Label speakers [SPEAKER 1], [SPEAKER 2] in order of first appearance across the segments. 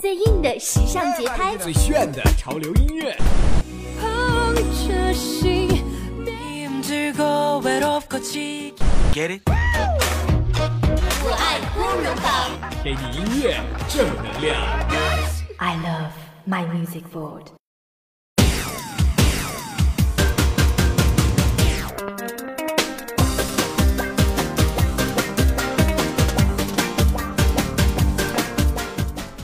[SPEAKER 1] 最硬的时尚节拍，
[SPEAKER 2] 最炫的潮流音乐。
[SPEAKER 1] Get it？我爱光荣榜，
[SPEAKER 2] 给你音乐正能量。
[SPEAKER 1] I love my music board。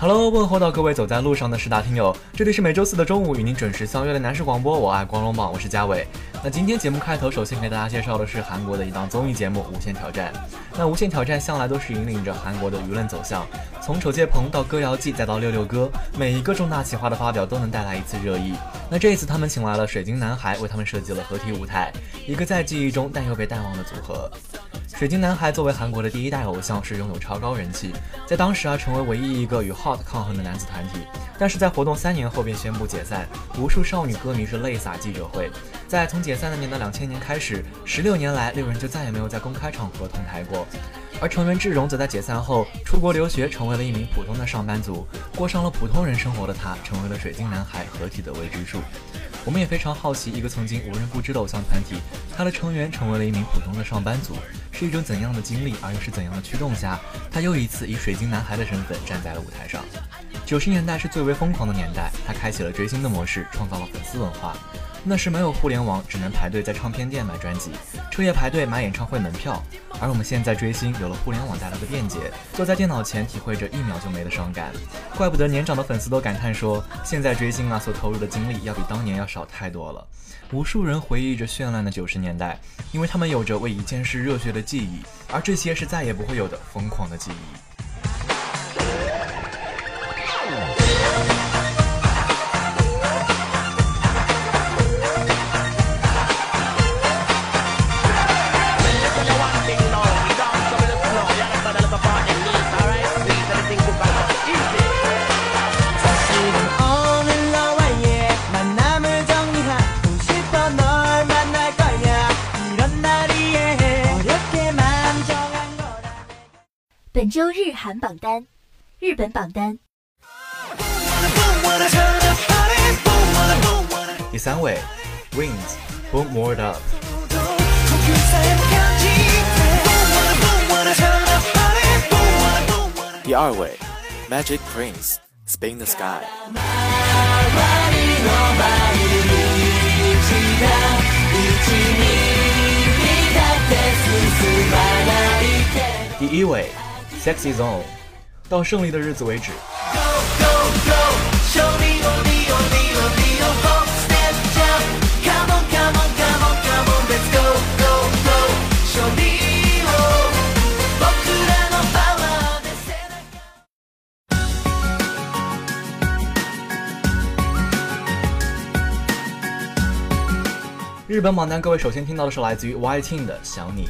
[SPEAKER 3] Hello，问候到各位走在路上的十大听友，这里是每周四的中午与您准时相约的男士广播，我爱光荣榜，我是嘉伟。那今天节目开头，首先给大家介绍的是韩国的一档综艺节目《无限挑战》。那《无限挑战》向来都是引领着韩国的舆论走向，从丑介鹏到歌谣季，再到六六哥，每一个重大企划的发表都能带来一次热议。那这一次他们请来了水晶男孩，为他们设计了合体舞台，一个在记忆中但又被淡忘的组合。水晶男孩作为韩国的第一代偶像，是拥有超高人气，在当时啊成为唯一一个与 HOT 抗衡的男子团体。但是在活动三年后便宣布解散，无数少女歌迷是泪洒记者会。在从解散那年的两千年开始，十六年来六人就再也没有在公开场合同台过。而成员志荣则在解散后出国留学，成为了一名普通的上班族，过上了普通人生活的他，成为了水晶男孩合体的未知数。我们也非常好奇，一个曾经无人不知的偶像团体，他的成员成为了一名普通的上班族，是一种怎样的经历？而又是怎样的驱动下，他又一次以水晶男孩的身份站在了舞台上？九十年代是最为疯狂的年代，他开启了追星的模式，创造了粉丝文化。那时没有互联网，只能排队在唱片店买专辑，彻夜排队买演唱会门票。而我们现在追星，有了互联网带来的便捷，坐在电脑前体会着一秒就没的伤感。怪不得年长的粉丝都感叹说，现在追星啊所投入的精力要比当年要少太多了。无数人回忆着绚烂的九十年代，因为他们有着为一件事热血的记忆，而这些是再也不会有的疯狂的记忆。
[SPEAKER 1] 本周日韩榜单，日本榜单。
[SPEAKER 3] 第三位，Wings，Boom More Up。第二位，Magic Prince，Spin the Sky。第一位。Sexy Zone，到胜利的日子为止。日本榜单，各位首先听到的是来自于 Y Team 的《想你》。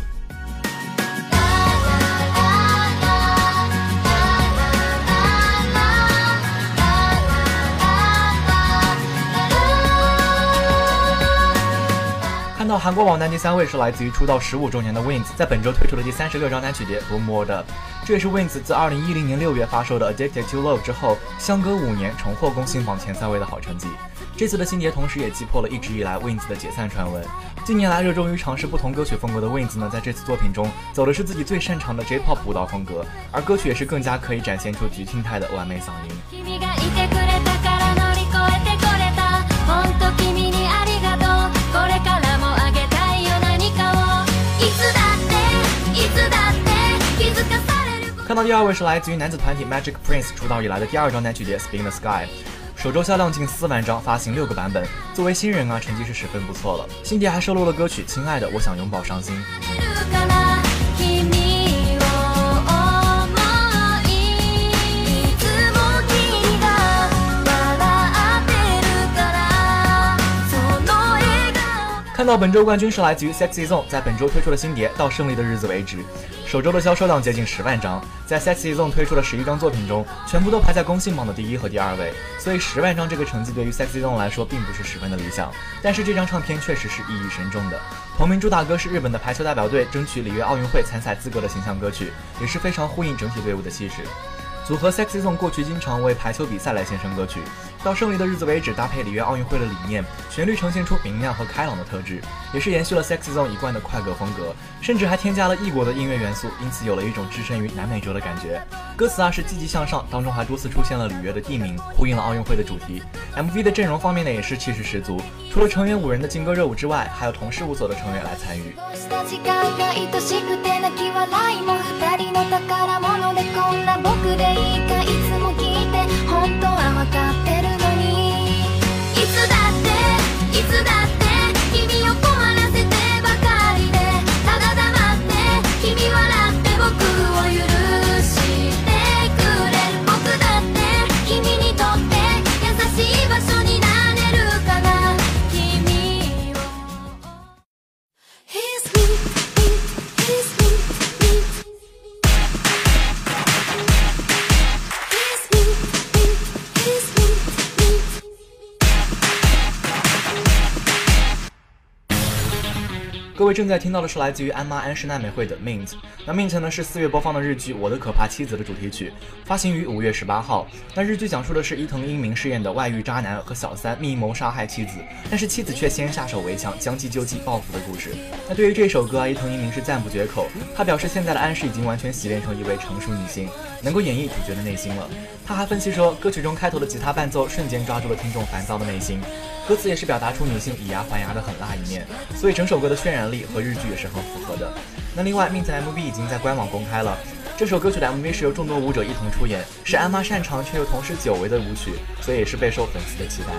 [SPEAKER 3] 看到韩国榜单第三位是来自于出道十五周年的 Wins，在本周推出的第三十六张单曲碟《Boom More Up》，这也是 Wins 自二零一零年六月发售的《Addicted to Love》之后，相隔五年重获公信榜前三位的好成绩。这次的新碟同时也击破了一直以来 Wins 的解散传闻。近年来热衷于尝试不同歌曲风格的 Wins 呢，在这次作品中走的是自己最擅长的 J-pop 舞蹈风格，而歌曲也是更加可以展现出菊庆泰的完美嗓音。看到第二位是来自于男子团体 Magic Prince 出道以来的第二张单曲碟《Spin the Sky》，首周销量近四万张，发行六个版本。作为新人啊，成绩是十分不错了。新碟还收录了歌曲《亲爱的，我想拥抱伤心》。看到本周冠军是来自于 Sexy Zone，在本周推出的新碟《到胜利的日子为止》，首周的销售量接近十万张。在 Sexy Zone 推出的十一张作品中，全部都排在公信榜的第一和第二位，所以十万张这个成绩对于 Sexy Zone 来说并不是十分的理想。但是这张唱片确实是意义深重的。同名主打歌是日本的排球代表队争取里约奥运会参赛资格的形象歌曲，也是非常呼应整体队伍的气势。组合 Sexy Zone 过去经常为排球比赛来献声歌曲，到胜利的日子为止，搭配里约奥运会的理念，旋律呈现出明亮和开朗的特质，也是延续了 Sexy Zone 一贯的快歌风格，甚至还添加了异国的音乐元素，因此有了一种置身于南美洲的感觉。歌词啊是积极向上，当中还多次出现了里约的地名，呼应了奥运会的主题。MV 的阵容方面呢也是气势十足，除了成员五人的劲歌热舞之外，还有同事务所的成员来参与。
[SPEAKER 4] いいかいつも聞いて本当は分かってるのに。いつだって
[SPEAKER 3] 各位正在听到的是来自于安妈安室奈美惠的《Mint》。那《Mint》呢是四月播放的日剧《我的可怕妻子》的主题曲，发行于五月十八号。那日剧讲述的是伊藤英明饰演的外遇渣男和小三密谋杀害妻子，但是妻子却先下手为强，将计就计报复的故事。那对于这首歌，伊藤英明是赞不绝口，他表示现在的安室已经完全洗练成一位成熟女性，能够演绎主角的内心了。他还分析说，歌曲中开头的吉他伴奏瞬间抓住了听众烦躁的内心，歌词也是表达出女性以牙还牙的狠辣一面，所以整首歌的渲染力和日剧也是很符合的。那另外，《命子》MV 已经在官网公开了。这首歌曲的 MV 是由众多舞者一同出演，是安妈擅长却又同时久违的舞曲，所以也是备受粉丝的期待。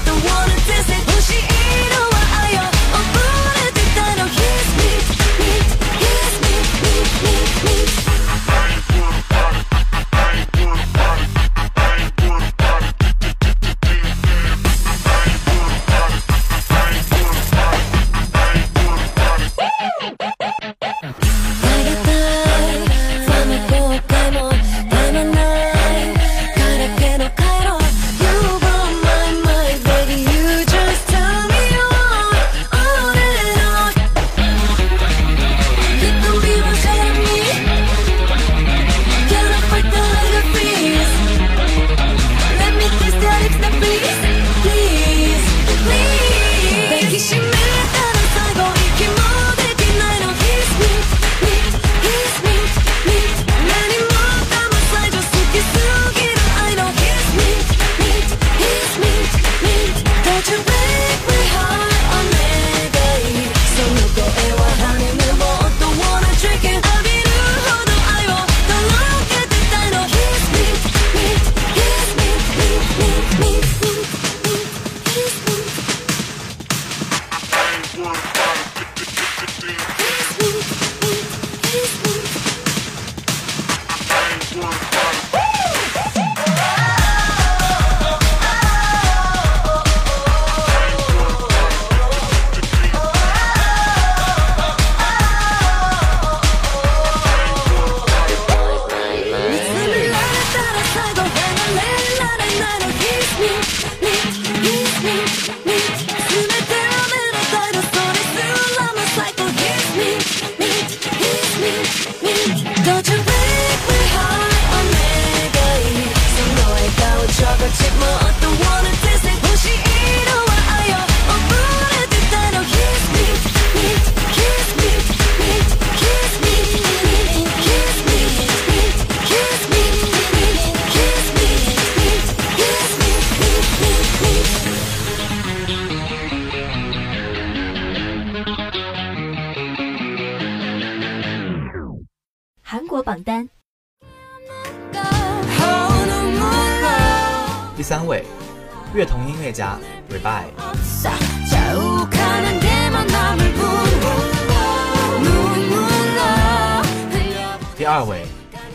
[SPEAKER 3] 第二位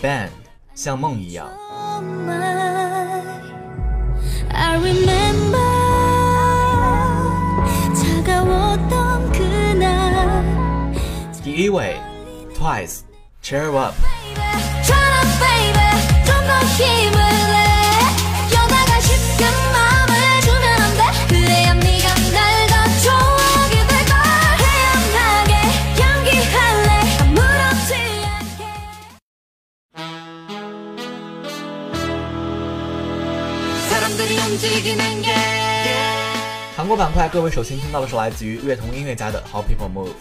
[SPEAKER 3] band 像梦一样第一位 twice cheer up
[SPEAKER 4] tryna baby
[SPEAKER 3] 韩国板块各位首先听到的是来自于乐童音乐家的 how people move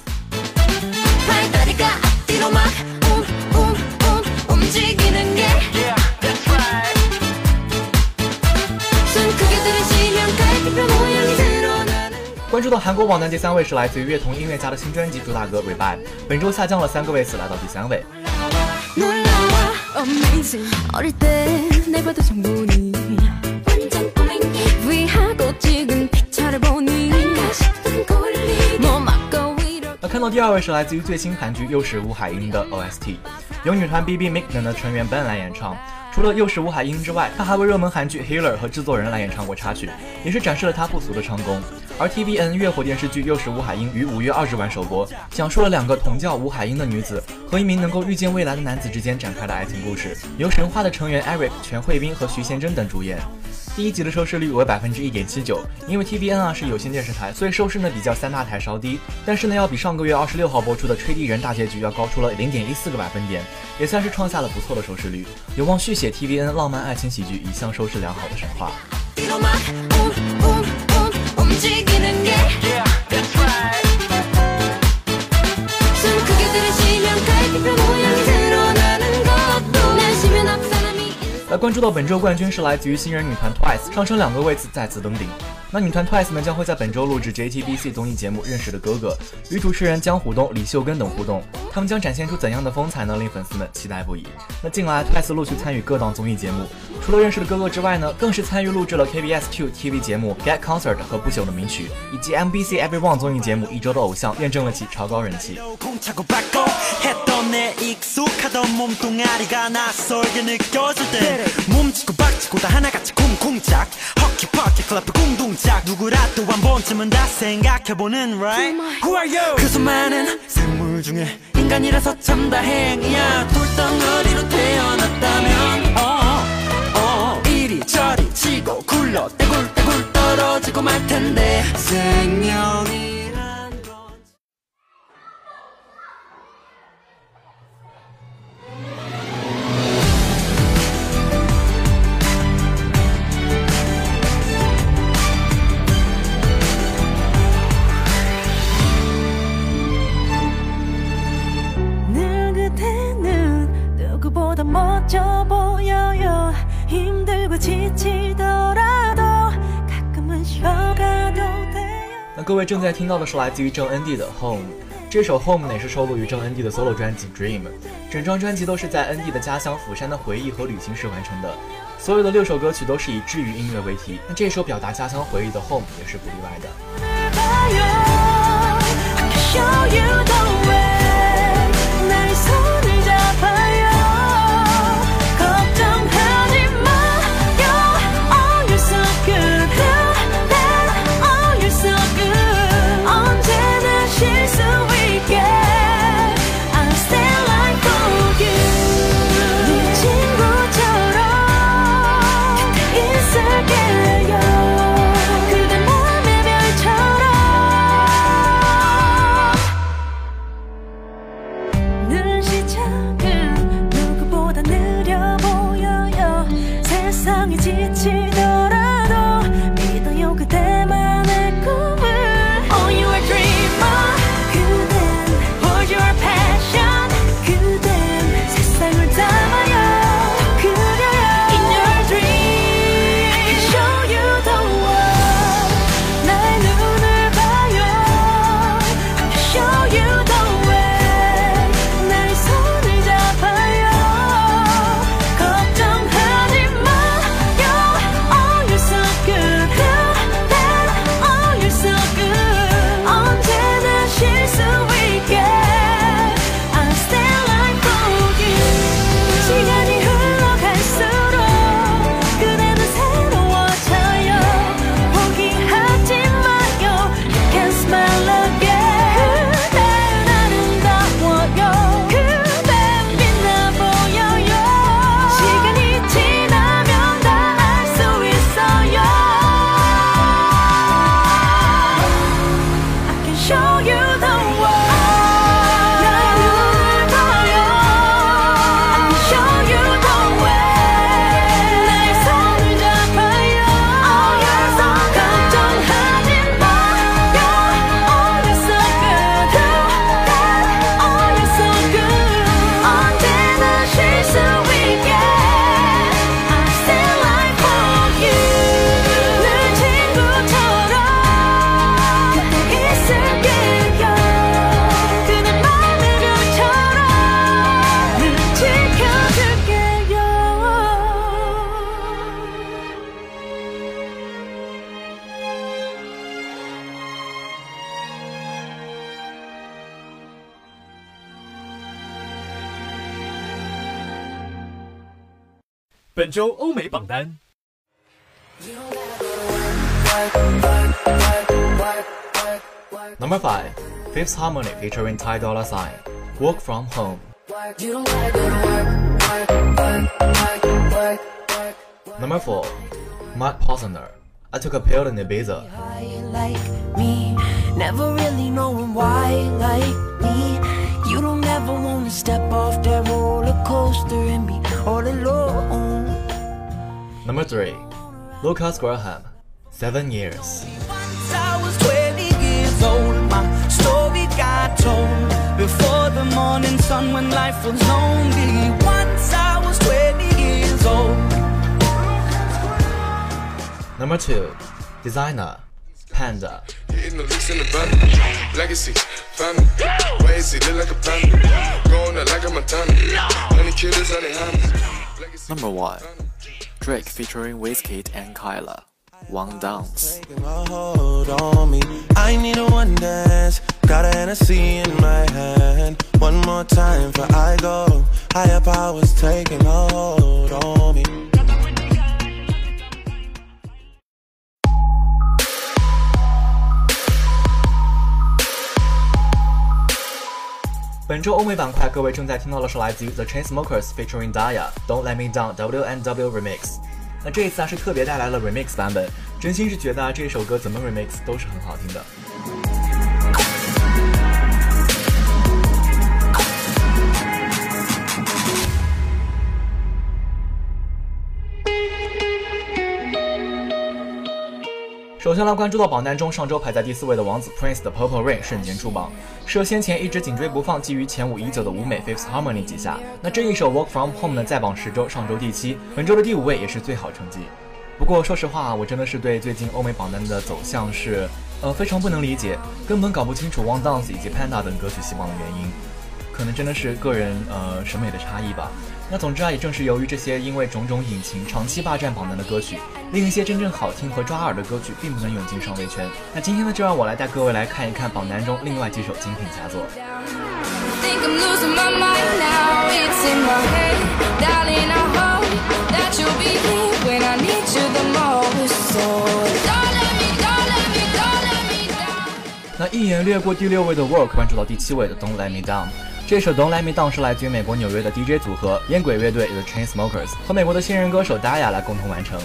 [SPEAKER 3] 关注到韩国榜单第三位是来自于乐童音乐家的新专辑主打歌 rebye 本周下降了三个位次来到第三位。那看到第二位是来自于最新韩剧《又是吴海英》的 OST，由女团 BB Mik 等的成员 Ben 来演唱。除了《又是吴海英》之外，他还为热门韩剧《Healer》和制作人来演唱过插曲，也是展示了他不俗的唱功。而 TVN 月火电视剧《又是吴海英》于五月二十晚首播，讲述了两个同叫吴海英的女子和一名能够预见未来的男子之间展开的爱情故事，由神话的成员 Eric、全慧彬和徐贤真等主演。第一集的收视率为百分之一点七九，因为 TVN 啊是有线电视台，所以收视呢比较三大台稍低，但是呢要比上个月二十六号播出的《吹笛人》大结局要高出了零点一四个百分点，也算是创下了不错的收视率，有望续写 TVN 浪漫爱情喜剧一向收视良好的神话。来关注到本周冠军是来自于新人女团 Twice，上升两个位次再次登顶。那女团 Twice 呢将会在本周录制 JTBC 综艺节目《认识的哥哥》，与主持人江虎东、李秀根等互动。他们将展现出怎样的风采呢？令粉丝们期待不已。那近来 Twice 陆续参与各档综艺节目，除了《认识的哥哥》之外呢，更是参与录制了 KBS Two TV 节目《Get Concert》和《不朽的名曲》，以及 MBC Everyone 综艺节目《一周的偶像》，验证了其超高人气。
[SPEAKER 5] 몸치고 박치고 다 하나같이 쿵쿵짝. 허키 퍼키 클럽 궁둥짝 누구라도 한 번쯤은 다 생각해보는 right? Who are you? 그 수많은 생물 중에 인간이라서 참 다행이야. 돌덩어리로 태어났다면 어, 어, 이리저리 치고 굴러 떼굴떼굴 떨어지고 말 텐데. 생명
[SPEAKER 3] 在听到的是来自于郑恩地的《Home》，这首《Home》呢是收录于郑恩地的 solo 专辑《Dream》，整张专辑都是在恩地的家乡釜山的回忆和旅行时完成的。所有的六首歌曲都是以治愈音乐为题，那这首表达家乡回忆的《Home》也是不例外的。
[SPEAKER 2] 周欧美榜单。
[SPEAKER 3] Number five, Fifth Harmony featuring Ty Dolla Sign, Work From Home. Number four, Matt Posner, I Took a Pill in Ibiza.
[SPEAKER 6] Why you like me? Never really knowing why you like me. You don't ever wanna step off that roller coaster and be all alone.
[SPEAKER 3] Number three, Lucas Graham, Seven Years.
[SPEAKER 5] Once I was 20 years old, my story got told before the morning sun when life was lonely. Once I was 20 years old.
[SPEAKER 3] Number two, Designer, Panda.
[SPEAKER 7] Hitting the licks in the van. Legacy, family. Why is he look like a panda? Going out like a Montana. Honey killers, honey hammers.
[SPEAKER 8] Number one, Drake featuring Wizkid and Kyla, One Dance.
[SPEAKER 9] I need a one dance. Got in my hand. One more time for I go. Higher powers taking a hold on me.
[SPEAKER 3] 本周欧美板块，各位正在听到的是来自于 The Chainsmokers featuring Daya Don't Let Me Down W N W Remix。那这一次啊是特别带来了 Remix 版本，真心是觉得啊这首歌怎么 Remix 都是很好听的。首先来关注到榜单中上周排在第四位的王子 Prince 的 Purple Rain 瞬间出榜，是先前一直紧追不放、觊觎前五已久的舞美 Fifth Harmony 旗下。那这一首 Work From Home 呢，在榜十周，上周第七，本周的第五位也是最好成绩。不过说实话，我真的是对最近欧美榜单的走向是，呃，非常不能理解，根本搞不清楚 One Dance 以及 Panda 等歌曲洗榜的原因，可能真的是个人呃审美的差异吧。那总之啊，也正是由于这些因为种种隐情长期霸占榜单的歌曲，令一些真正好听和抓耳的歌曲并不能涌进上位圈。那今天呢，就让我来带各位来看一看榜单中另外几首精品佳作。那一眼掠过第六位的 Work，关注到第七位的 Don't Let Me Down。这首 Don't Let Me Down 是来自于美国纽约的 DJ 组合烟鬼乐队 The Chainsmokers 和美国的新人歌手 Daya 来共同完成。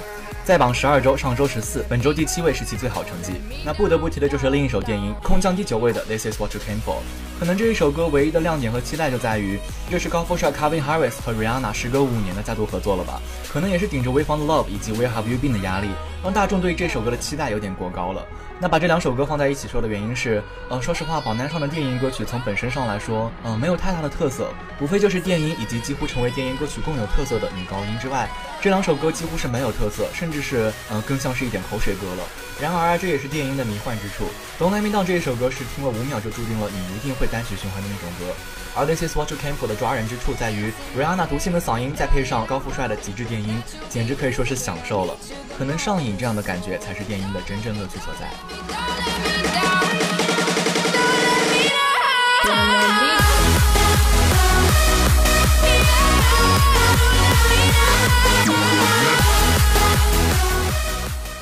[SPEAKER 3] 在榜十二周，上周十四，本周第七位是其最好成绩。那不得不提的就是另一首电音，空降第九位的 This Is What You Came For。可能这一首歌唯一的亮点和期待就在于，这是高富帅 Calvin Harris 和 Rihanna 时隔五年的再度合作了吧？可能也是顶着 We Found Love 以及 Where Have You Been 的压力，让大众对这首歌的期待有点过高了。那把这两首歌放在一起说的原因是，呃，说实话，榜单上的电音歌曲从本身上来说，呃，没有太大的特色，无非就是电音以及几乎成为电音歌曲共有特色的女高音之外，这两首歌几乎是没有特色，甚至是，嗯，更像是一点口水歌了。然而，这也是电音的迷幻之处。《Don't Let Me Down》这一首歌是听了五秒就注定了你一定会单曲循环的那种歌，而《This Is What You Came For》的抓人之处在于，Rihanna 独性的嗓音再配上高富帅的极致电音，简直可以说是享受了。可能上瘾这样的感觉才是电音的真正乐趣所在。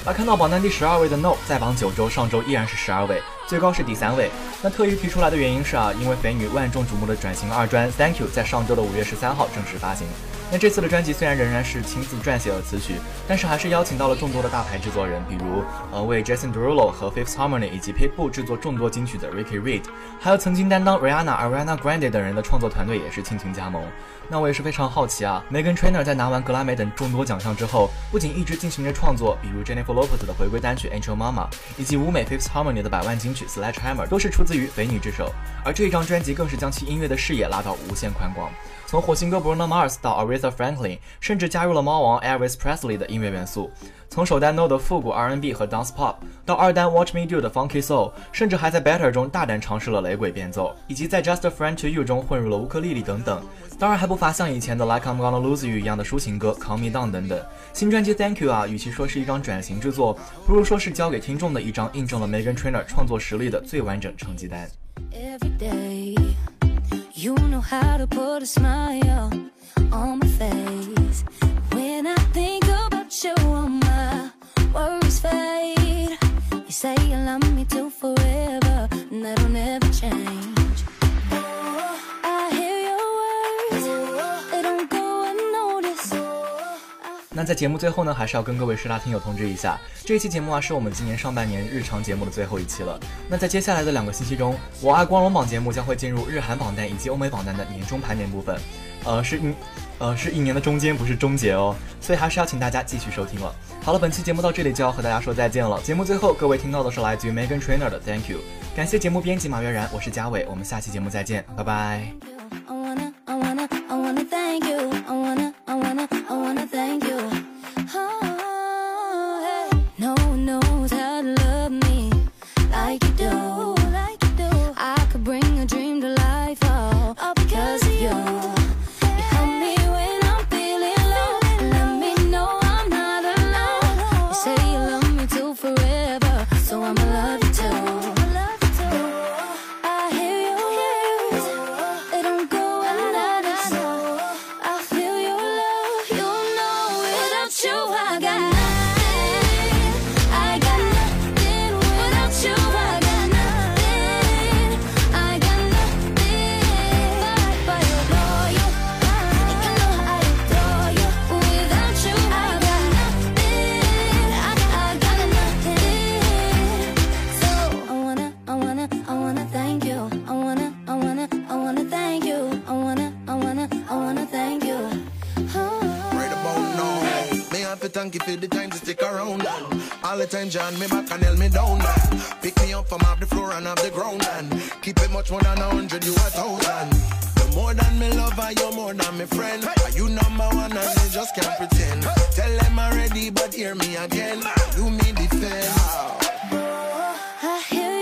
[SPEAKER 3] 而看到榜单第十二位的 No，在榜九周，上周依然是十二位，最高是第三位。那特意提出来的原因是啊，因为肥女万众瞩目的转型二专 Thank You 在上周的五月十三号正式发行。那这次的专辑虽然仍然是亲自撰写了词曲，但是还是邀请到了众多的大牌制作人，比如呃为 Jason Derulo 和 Fifth Harmony 以及 p i t b u 制作众多金曲的 Ricky Reed，还有曾经担当 Rihanna、Ariana Grande 等人的创作团队也是倾情加盟。那我也是非常好奇啊，Megan Trainor 在拿完格莱美等众多奖项之后，不仅一直进行着创作，比如 Jennifer Lopez 的回归单曲 Angel Mama，以及舞美 Fifth Harmony 的百万金曲 Sledgehammer，都是出自于肥女之手。而这张专辑更是将其音乐的视野拉到无限宽广。从火星哥 Bruno Mars 到 Aretha Franklin，甚至加入了猫王 Elvis Presley 的音乐元素。从首单 No 的复古 R&B 和 Dance Pop，到二单 Watch Me Do 的 Funky Soul，甚至还在 Better 中大胆尝试了雷鬼变奏，以及在 Just a Friend to You 中混入了乌克丽丽等等。当然还不乏像以前的 Like I'm Gonna Lose You 一样的抒情歌 Calm Me Down 等等。新专辑 Thank You 啊，与其说是一张转型之作，不如说是交给听众的一张印证了 Megan Trainor 创作实力的最完整成绩单。
[SPEAKER 6] every day. Know how to put a smile on my face. When
[SPEAKER 3] I think about you,
[SPEAKER 4] 那在节目最后呢，还是要跟各位师大听友通知一下，这一期节目啊是我们今年上半年日常节目的最后一期了。那在接下来的两个星期中，我爱光荣榜节目将会进入日韩榜单以及欧美榜单的年终盘点部分，呃是一呃是一年的中间，不是终结哦，所以还是要请大家继续收听了。好了，本期节目到这里就要和大家说再见了。节目最后，各位听到的是来自于 Megan Trainer 的 Thank You，感谢节目编辑马悦然，我是嘉伟，我们下期节目再见，拜拜。
[SPEAKER 9] Anytime John me back and held me down man. Pick me up from off the floor and off the ground and Keep it much more than a hundred, you a thousand. You're more than me lover, you're more than me friend. Are you number one and they just can't pretend? Tell them already but hear me again. Do me defend. Oh, I hear